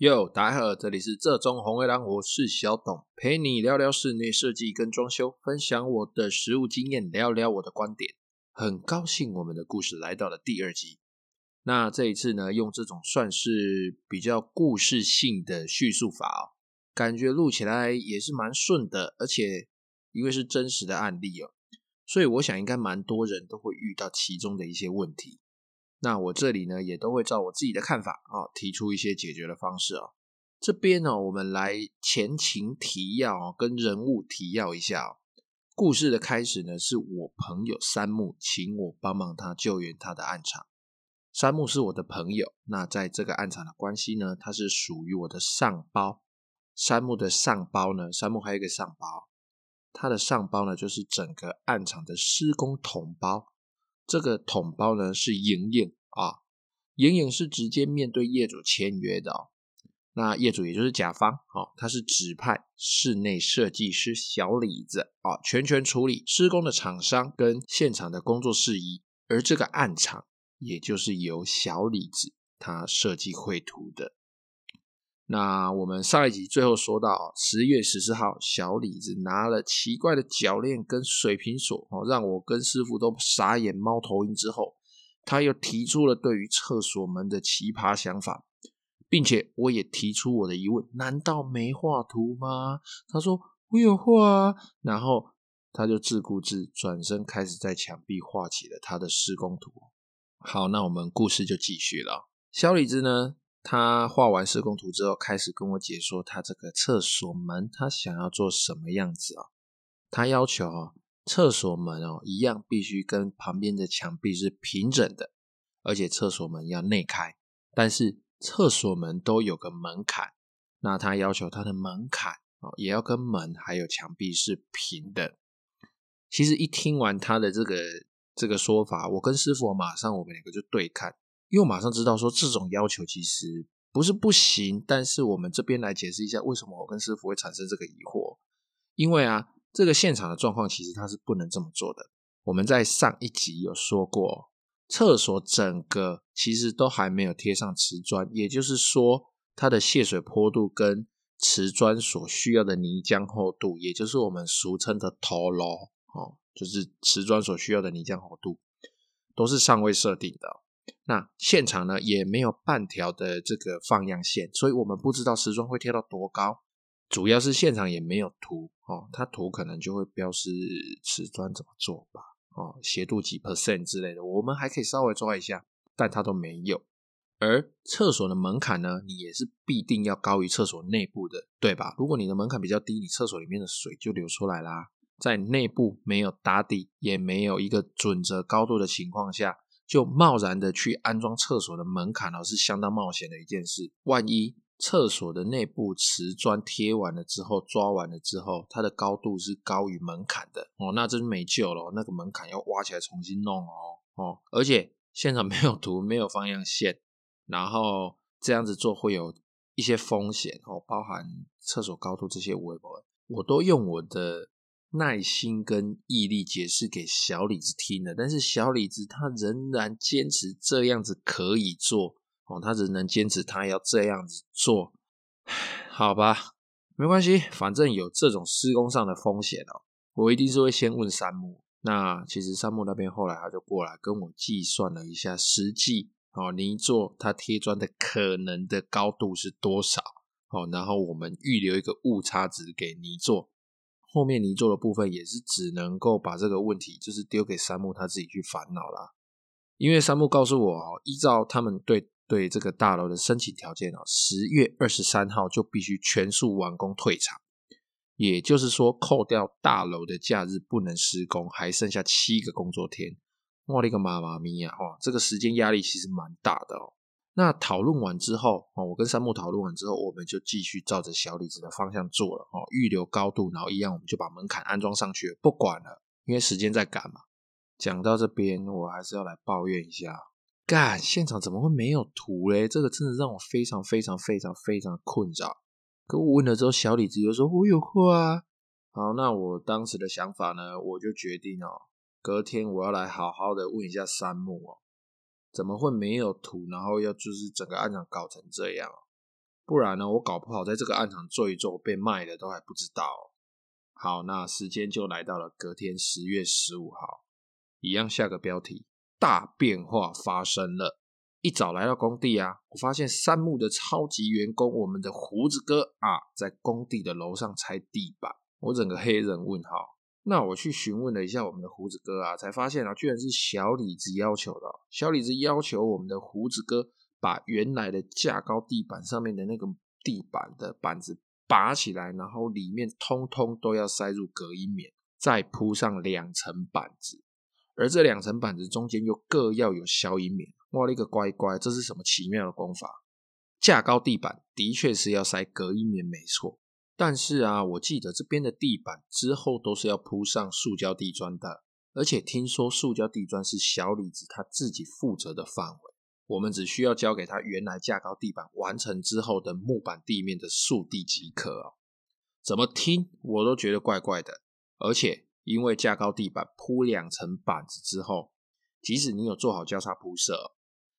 哟，大家好，这里是浙中红卫狼，我是小董，陪你聊聊室内设计跟装修，分享我的实务经验，聊聊我的观点。很高兴我们的故事来到了第二集。那这一次呢，用这种算是比较故事性的叙述法哦，感觉录起来也是蛮顺的，而且因为是真实的案例哦，所以我想应该蛮多人都会遇到其中的一些问题。那我这里呢，也都会照我自己的看法啊，提出一些解决的方式啊。这边呢，我们来前情提要跟人物提要一下。故事的开始呢，是我朋友山木请我帮忙他救援他的案场。山木是我的朋友，那在这个案场的关系呢，他是属于我的上包。山木的上包呢，山木还有一个上包，他的上包呢，就是整个案场的施工统包。这个统包呢是莹莹啊，莹莹是直接面对业主签约的哦。那业主也就是甲方，哦，他是指派室内设计师小李子啊，全权处理施工的厂商跟现场的工作事宜，而这个暗场也就是由小李子他设计绘图的。那我们上一集最后说到，十月十四号，小李子拿了奇怪的铰链跟水平锁，哦，让我跟师傅都傻眼猫头鹰之后，他又提出了对于厕所门的奇葩想法，并且我也提出我的疑问：难道没画图吗？他说我有画啊，然后他就自顾自转身开始在墙壁画起了他的施工图。好，那我们故事就继续了。小李子呢？他画完施工图之后，开始跟我解说他这个厕所门，他想要做什么样子啊？他要求啊，厕所门哦，一样必须跟旁边的墙壁是平整的，而且厕所门要内开，但是厕所门都有个门槛。那他要求他的门槛哦，也要跟门还有墙壁是平的。其实一听完他的这个这个说法，我跟师傅马上我们两个就对看。因为马上知道说这种要求其实不是不行，但是我们这边来解释一下为什么我跟师傅会产生这个疑惑。因为啊，这个现场的状况其实它是不能这么做的。我们在上一集有说过，厕所整个其实都还没有贴上瓷砖，也就是说它的泄水坡度跟瓷砖所需要的泥浆厚度，也就是我们俗称的头楼哦，就是瓷砖所需要的泥浆厚度，都是尚未设定的。那现场呢，也没有半条的这个放样线，所以我们不知道瓷砖会贴到多高。主要是现场也没有图哦，它图可能就会标示瓷砖怎么做吧，哦，斜度几 percent 之类的，我们还可以稍微抓一下，但它都没有。而厕所的门槛呢，你也是必定要高于厕所内部的，对吧？如果你的门槛比较低，你厕所里面的水就流出来啦。在内部没有打底，也没有一个准则高度的情况下。就贸然的去安装厕所的门槛呢，是相当冒险的一件事。万一厕所的内部瓷砖贴完了之后，抓完了之后，它的高度是高于门槛的哦，那真没救了。那个门槛要挖起来重新弄哦哦，而且现场没有图，没有方向线，然后这样子做会有一些风险哦，包含厕所高度这些微博，我都用我的。耐心跟毅力解释给小李子听了，但是小李子他仍然坚持这样子可以做哦，他仍然坚持他要这样子做，好吧，没关系，反正有这种施工上的风险哦，我一定是会先问山木。那其实山木那边后来他就过来跟我计算了一下实际哦泥做它贴砖的可能的高度是多少哦，然后我们预留一个误差值给泥做。后面泥做的部分也是只能够把这个问题就是丢给山木他自己去烦恼啦，因为山木告诉我哦，依照他们对对这个大楼的申请条件哦，十月二十三号就必须全数完工退场，也就是说扣掉大楼的假日不能施工，还剩下七个工作天，我的个妈妈咪呀！哦，这个时间压力其实蛮大的哦。那讨论完之后，哦，我跟山木讨论完之后，我们就继续照着小李子的方向做了，哦，预留高度，然后一样，我们就把门槛安装上去，不管了，因为时间在赶嘛。讲到这边，我还是要来抱怨一下，干，现场怎么会没有图嘞？这个真的让我非常非常非常非常困扰。可我问了之后，小李子又说我有货啊。好，那我当时的想法呢，我就决定哦，隔天我要来好好的问一下山木哦。怎么会没有图？然后要就是整个案场搞成这样？不然呢，我搞不好在这个暗场做一做，被卖了都还不知道。好，那时间就来到了隔天十月十五号，一样下个标题：大变化发生了。一早来到工地啊，我发现三木的超级员工，我们的胡子哥啊，在工地的楼上拆地板，我整个黑人问号。那我去询问了一下我们的胡子哥啊，才发现啊，居然是小李子要求的。小李子要求我们的胡子哥把原来的架高地板上面的那个地板的板子拔起来，然后里面通通都要塞入隔音棉，再铺上两层板子，而这两层板子中间又各要有消音棉。哇，那个乖乖，这是什么奇妙的功法？架高地板的确是要塞隔音棉，没错。但是啊，我记得这边的地板之后都是要铺上塑胶地砖的，而且听说塑胶地砖是小李子他自己负责的范围，我们只需要交给他原来架高地板完成之后的木板地面的塑地即可哦。怎么听我都觉得怪怪的，而且因为架高地板铺两层板子之后，即使你有做好交叉铺设，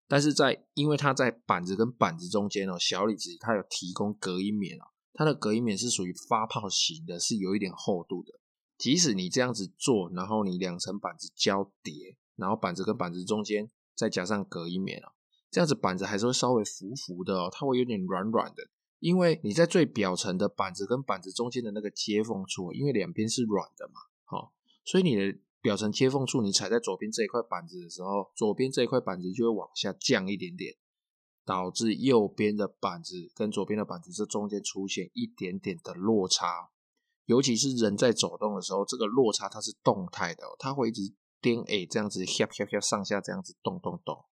但是在因为它在板子跟板子中间哦，小李子他有提供隔音棉哦。它的隔音棉是属于发泡型的，是有一点厚度的。即使你这样子做，然后你两层板子交叠，然后板子跟板子中间再加上隔音棉啊，这样子板子还是会稍微浮浮的哦，它会有点软软的。因为你在最表层的板子跟板子中间的那个接缝处，因为两边是软的嘛，好，所以你的表层接缝处，你踩在左边这一块板子的时候，左边这一块板子就会往下降一点点。导致右边的板子跟左边的板子这中间出现一点点的落差，尤其是人在走动的时候，这个落差它是动态的，它会一直颠哎这样子，吓吓吓上下这样子动动动。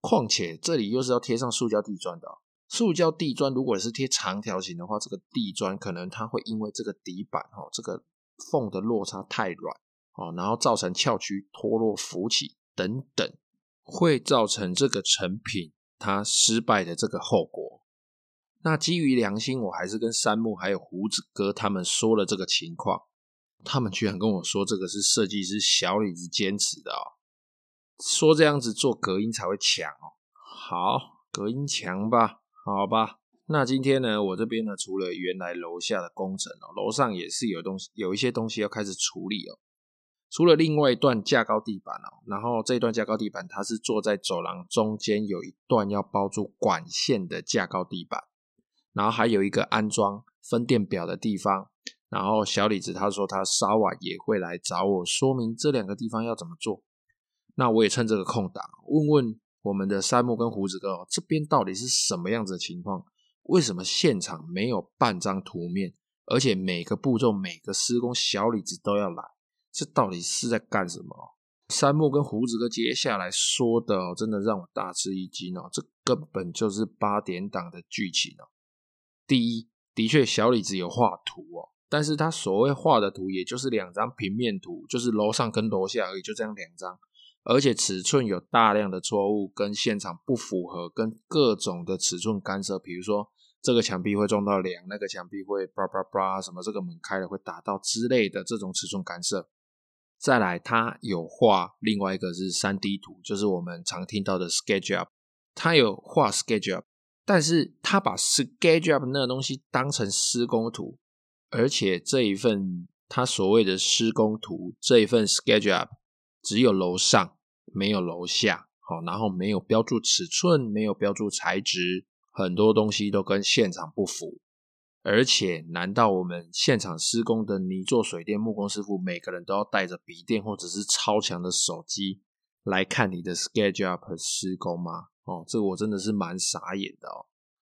况且这里又是要贴上塑胶地砖的，塑胶地砖如果是贴长条形的话，这个地砖可能它会因为这个底板哦这个缝的落差太软哦，然后造成翘曲脱落浮起等等，会造成这个成品。他失败的这个后果，那基于良心，我还是跟山木还有胡子哥他们说了这个情况。他们居然跟我说，这个是设计师小李子坚持的哦，说这样子做隔音才会强哦。好，隔音强吧，好吧。那今天呢，我这边呢，除了原来楼下的工程哦，楼上也是有东西，有一些东西要开始处理哦。除了另外一段架高地板哦，然后这一段架高地板它是坐在走廊中间有一段要包住管线的架高地板，然后还有一个安装分电表的地方。然后小李子他说他稍晚也会来找我说明这两个地方要怎么做。那我也趁这个空档问问我们的山木跟胡子哥哦，这边到底是什么样子的情况？为什么现场没有半张图面？而且每个步骤每个施工小李子都要来？这到底是在干什么？山木跟胡子哥接下来说的，真的让我大吃一惊哦！这根本就是八点档的剧情哦。第一，的确小李子有画图哦，但是他所谓画的图，也就是两张平面图，就是楼上跟楼下而已，就这样两张，而且尺寸有大量的错误，跟现场不符合，跟各种的尺寸干涉，比如说这个墙壁会撞到梁，那个墙壁会叭叭叭什么，这个门开了会打到之类的这种尺寸干涉。再来，他有画另外一个是三 D 图，就是我们常听到的 SketchUp。他有画 SketchUp，但是他把 SketchUp 那个东西当成施工图，而且这一份他所谓的施工图，这一份 SketchUp 只有楼上，没有楼下，好，然后没有标注尺寸，没有标注材质，很多东西都跟现场不符。而且，难道我们现场施工的泥作、水电、木工师傅，每个人都要带着笔电或者是超强的手机来看你的 SketchUp 施工吗？哦，这个我真的是蛮傻眼的哦。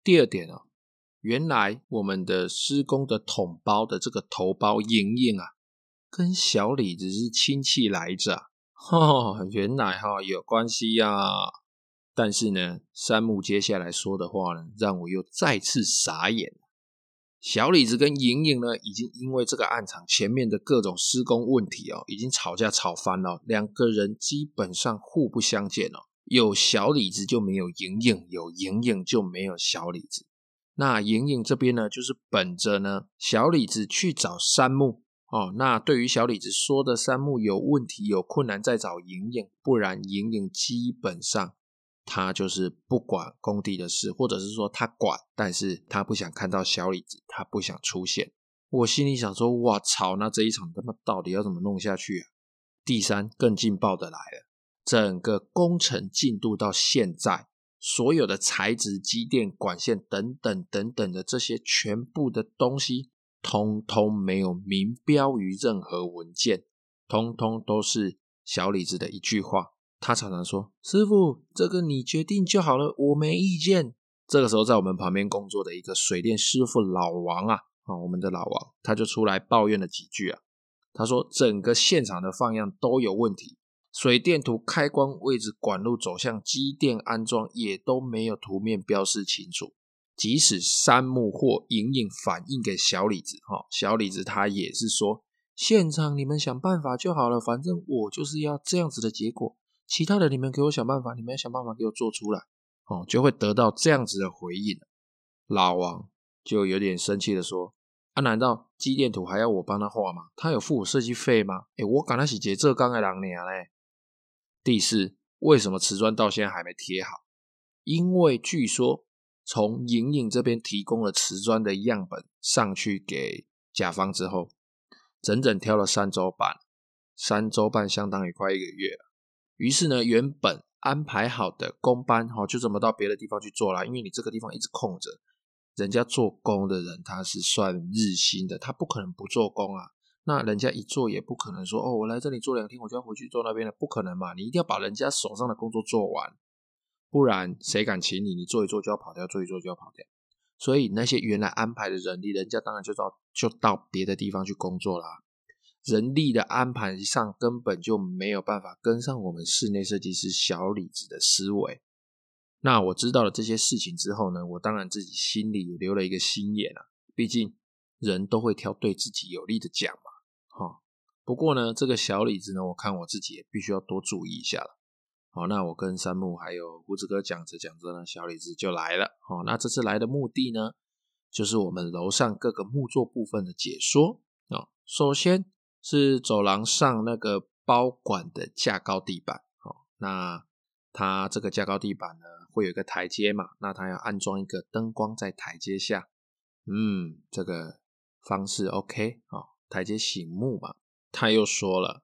第二点哦，原来我们的施工的统包的这个头包莹莹啊，跟小李子是亲戚来着，哦，原来哈、有关系呀、但是呢，山木接下来说的话呢，让我又再次傻眼。小李子跟莹莹呢，已经因为这个案场前面的各种施工问题哦，已经吵架吵翻了。两个人基本上互不相见哦，有小李子就没有莹莹，有莹莹就没有小李子。那莹莹这边呢，就是本着呢，小李子去找山木哦。那对于小李子说的山木有问题、有困难，再找莹莹，不然莹莹基本上他就是不管工地的事，或者是说他管，但是他不想看到小李子，他不想出现。我心里想说，哇操，那这一场他妈到底要怎么弄下去啊？第三，更劲爆的来了，整个工程进度到现在，所有的材质、机电、管线等等等等的这些全部的东西，通通没有明标于任何文件，通通都是小李子的一句话。他常常说：“师傅，这个你决定就好了，我没意见。”这个时候，在我们旁边工作的一个水电师傅老王啊，啊，我们的老王，他就出来抱怨了几句啊。他说：“整个现场的放样都有问题，水电图、开关位置、管路走向、机电安装也都没有图面标示清楚。即使山木或隐隐反映给小李子，哈，小李子他也是说，现场你们想办法就好了，反正我就是要这样子的结果。”其他的你们给我想办法，你们要想办法给我做出来，哦，就会得到这样子的回应。老王就有点生气的说：“啊，难道机电图还要我帮他画吗？他有付我设计费吗？诶，我赶他是杰这刚的人呢嘞。”第四，为什么瓷砖到现在还没贴好？因为据说从莹莹这边提供了瓷砖的样本上去给甲方之后，整整挑了三周半，三周半相当于快一个月了。于是呢，原本安排好的工班，哈，就这么到别的地方去做啦。因为你这个地方一直空着，人家做工的人他是算日薪的，他不可能不做工啊。那人家一做也不可能说，哦，我来这里做两天，我就要回去做那边了，不可能嘛。你一定要把人家手上的工作做完，不然谁敢请你？你做一做就要跑掉，做一做就要跑掉。所以那些原来安排的人力，人家当然就到就到别的地方去工作啦。人力的安排上根本就没有办法跟上我们室内设计师小李子的思维。那我知道了这些事情之后呢，我当然自己心里也留了一个心眼啊。毕竟人都会挑对自己有利的讲嘛。哈，不过呢，这个小李子呢，我看我自己也必须要多注意一下了。好，那我跟山木还有胡子哥讲着讲着呢，小李子就来了。好，那这次来的目的呢，就是我们楼上各个木作部分的解说啊。首先。是走廊上那个包管的架高地板，哦，那它这个架高地板呢，会有一个台阶嘛，那它要安装一个灯光在台阶下，嗯，这个方式 OK，哦，台阶醒目嘛。他又说了，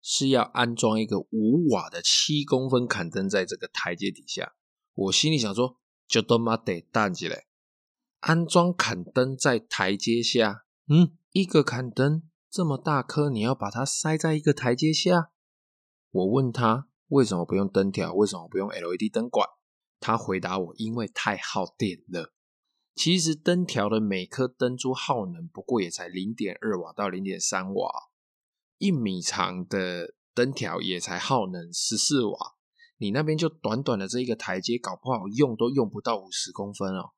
是要安装一个五瓦的七公分砍灯在这个台阶底下。我心里想说，就他妈得淡起来，安装砍灯在台阶下，嗯，一个砍灯。这么大颗，你要把它塞在一个台阶下？我问他为什么不用灯条，为什么不用 LED 灯管？他回答我，因为太耗电了。其实灯条的每颗灯珠耗能不过也才零点二瓦到零点三瓦，一米长的灯条也才耗能十四瓦。你那边就短短的这一个台阶，搞不好用都用不到五十公分哦。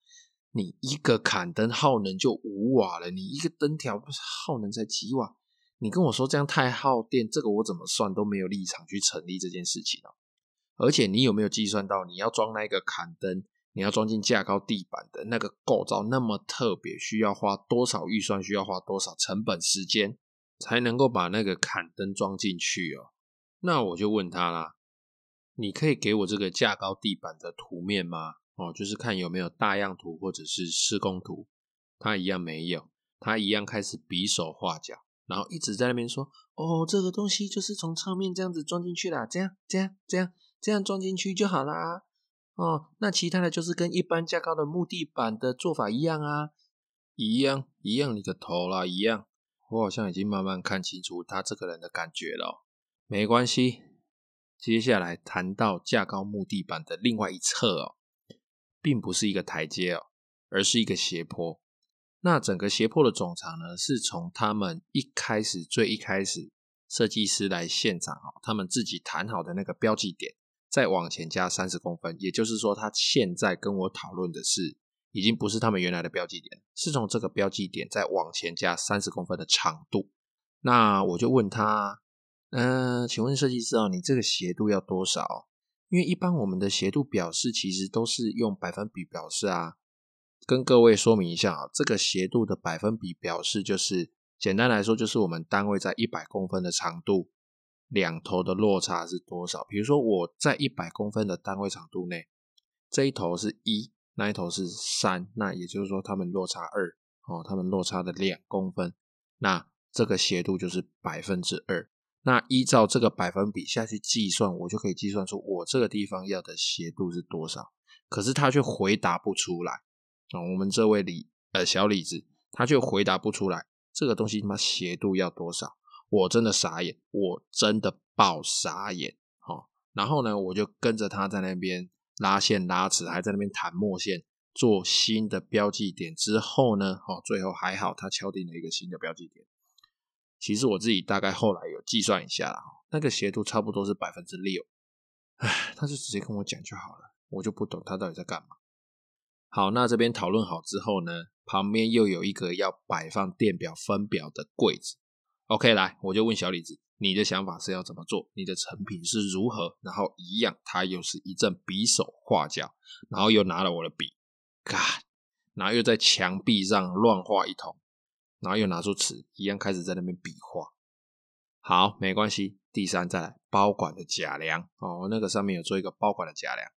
你一个砍灯耗能就五瓦了，你一个灯条不是耗能才几瓦？你跟我说这样太耗电，这个我怎么算都没有立场去成立这件事情哦。而且你有没有计算到你要装那个砍灯，你要装进架高地板的那个构造那么特别，需要花多少预算，需要花多少成本时间才能够把那个砍灯装进去哦？那我就问他啦，你可以给我这个架高地板的图面吗？哦，就是看有没有大样图或者是施工图，他一样没有，他一样开始比手画脚，然后一直在那边说：“哦，这个东西就是从侧面这样子装进去啦，这样这样这样这样装进去就好啦。哦，那其他的就是跟一般架高的木地板的做法一样啊，一样一样，你个头啦，一样。我好像已经慢慢看清楚他这个人的感觉了。没关系，接下来谈到架高木地板的另外一侧哦。”并不是一个台阶哦，而是一个斜坡。那整个斜坡的总长呢，是从他们一开始最一开始设计师来现场哦，他们自己谈好的那个标记点，再往前加三十公分。也就是说，他现在跟我讨论的是，已经不是他们原来的标记点，是从这个标记点再往前加三十公分的长度。那我就问他，嗯、请问设计师哦，你这个斜度要多少？因为一般我们的斜度表示其实都是用百分比表示啊，跟各位说明一下啊，这个斜度的百分比表示就是简单来说就是我们单位在一百公分的长度，两头的落差是多少。比如说我在一百公分的单位长度内，这一头是一，那一头是三，那也就是说它们落差二哦，它们落差的两公分，那这个斜度就是百分之二。那依照这个百分比下去计算，我就可以计算出我这个地方要的斜度是多少。可是他却回答不出来啊！我们这位李呃小李子，他却回答不出来这个东西他妈斜度要多少？我真的傻眼，我真的爆傻眼！好，然后呢，我就跟着他在那边拉线拉尺，还在那边弹墨线，做新的标记点。之后呢，哦，最后还好，他敲定了一个新的标记点。其实我自己大概后来有计算一下，那个斜度差不多是百分之六。唉，他就直接跟我讲就好了。我就不懂他到底在干嘛。好，那这边讨论好之后呢，旁边又有一个要摆放电表分表的柜子。OK，来，我就问小李子，你的想法是要怎么做？你的成品是如何？然后一样，他又是一阵比手画脚，然后又拿了我的笔，God，然后又在墙壁上乱画一通，然后又拿出尺，一样开始在那边比划。好，没关系。第三，再来包管的假量哦，那个上面有做一个包管的假量。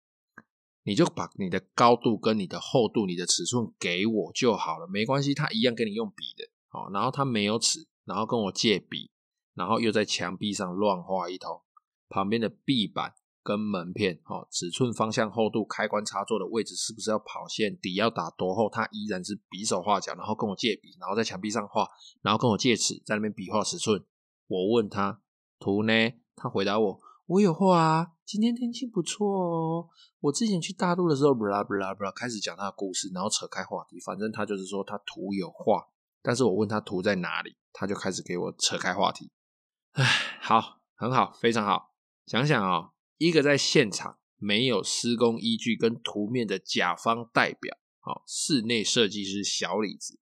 你就把你的高度跟你的厚度、你的尺寸给我就好了，没关系，他一样给你用笔的，好，然后他没有尺，然后跟我借笔，然后又在墙壁上乱画一通，旁边的壁板跟门片，好，尺寸、方向、厚度、开关插座的位置是不是要跑线，底要打多厚，他依然是比手画脚，然后跟我借笔，然后在墙壁上画，然后跟我借尺，在那边比划尺寸。我问他图呢，他回答我。我有画啊，今天天气不错哦。我之前去大陆的时候，布拉布拉布拉，开始讲他的故事，然后扯开话题。反正他就是说他图有画，但是我问他图在哪里，他就开始给我扯开话题。唉，好，很好，非常好。想想啊、哦，一个在现场没有施工依据跟图面的甲方代表，好，室内设计师小李子，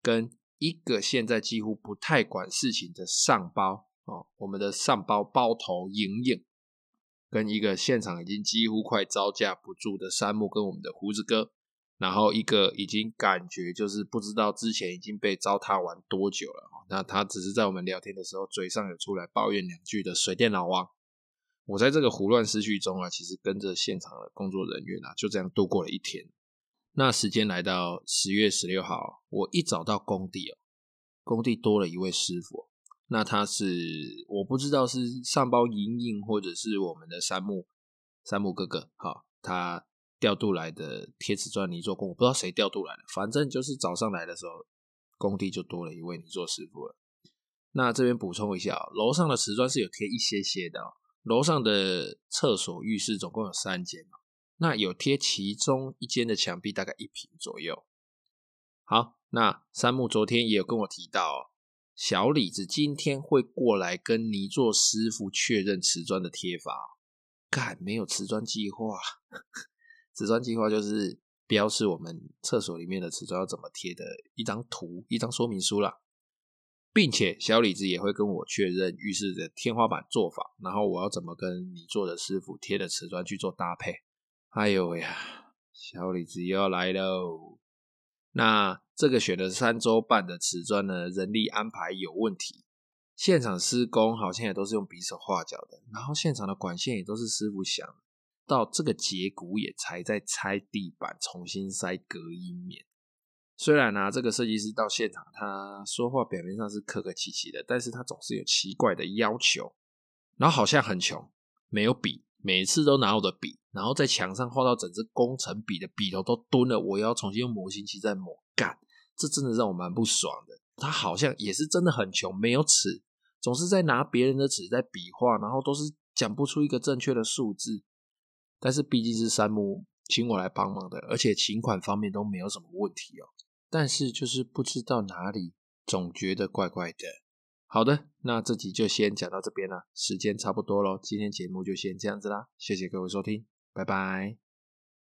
跟一个现在几乎不太管事情的上包。哦，我们的上包包头莹莹，跟一个现场已经几乎快招架不住的山木，跟我们的胡子哥，然后一个已经感觉就是不知道之前已经被糟蹋完多久了。那他只是在我们聊天的时候嘴上有出来抱怨两句的水电老王。我在这个胡乱思绪中啊，其实跟着现场的工作人员啊，就这样度过了一天。那时间来到十月十六号，我一找到工地哦，工地多了一位师傅。那他是我不知道是上包莹莹，或者是我们的山木山木哥哥，好，他调度来的贴瓷砖泥做工，我不知道谁调度来的，反正就是早上来的时候，工地就多了一位泥做师傅了。那这边补充一下，楼上的瓷砖是有贴一些些的，楼上的厕所、浴室总共有三间，那有贴其中一间的墙壁大概一平左右。好，那山木昨天也有跟我提到。小李子今天会过来跟泥作师傅确认瓷砖的贴法。干，没有瓷砖计划，瓷砖计划就是标示我们厕所里面的瓷砖要怎么贴的一张图、一张说明书啦，并且小李子也会跟我确认浴室的天花板做法，然后我要怎么跟你做的师傅贴的瓷砖去做搭配。哎呦呀，小李子又要来喽！那这个选了三周半的瓷砖呢，人力安排有问题，现场施工好像也都是用比手画脚的，然后现场的管线也都是师傅想，到这个节骨眼才在拆地板，重新塞隔音棉。虽然呢、啊，这个设计师到现场，他说话表面上是客客气气的，但是他总是有奇怪的要求，然后好像很穷，没有笔。每次都拿我的笔，然后在墙上画到整支工程笔的笔头都蹲了，我要重新用模型机再抹。干，这真的让我蛮不爽的。他好像也是真的很穷，没有尺，总是在拿别人的纸在比划，然后都是讲不出一个正确的数字。但是毕竟是山木请我来帮忙的，而且请款方面都没有什么问题哦。但是就是不知道哪里，总觉得怪怪的。好的，那这集就先讲到这边了，时间差不多咯，今天节目就先这样子啦，谢谢各位收听，拜拜。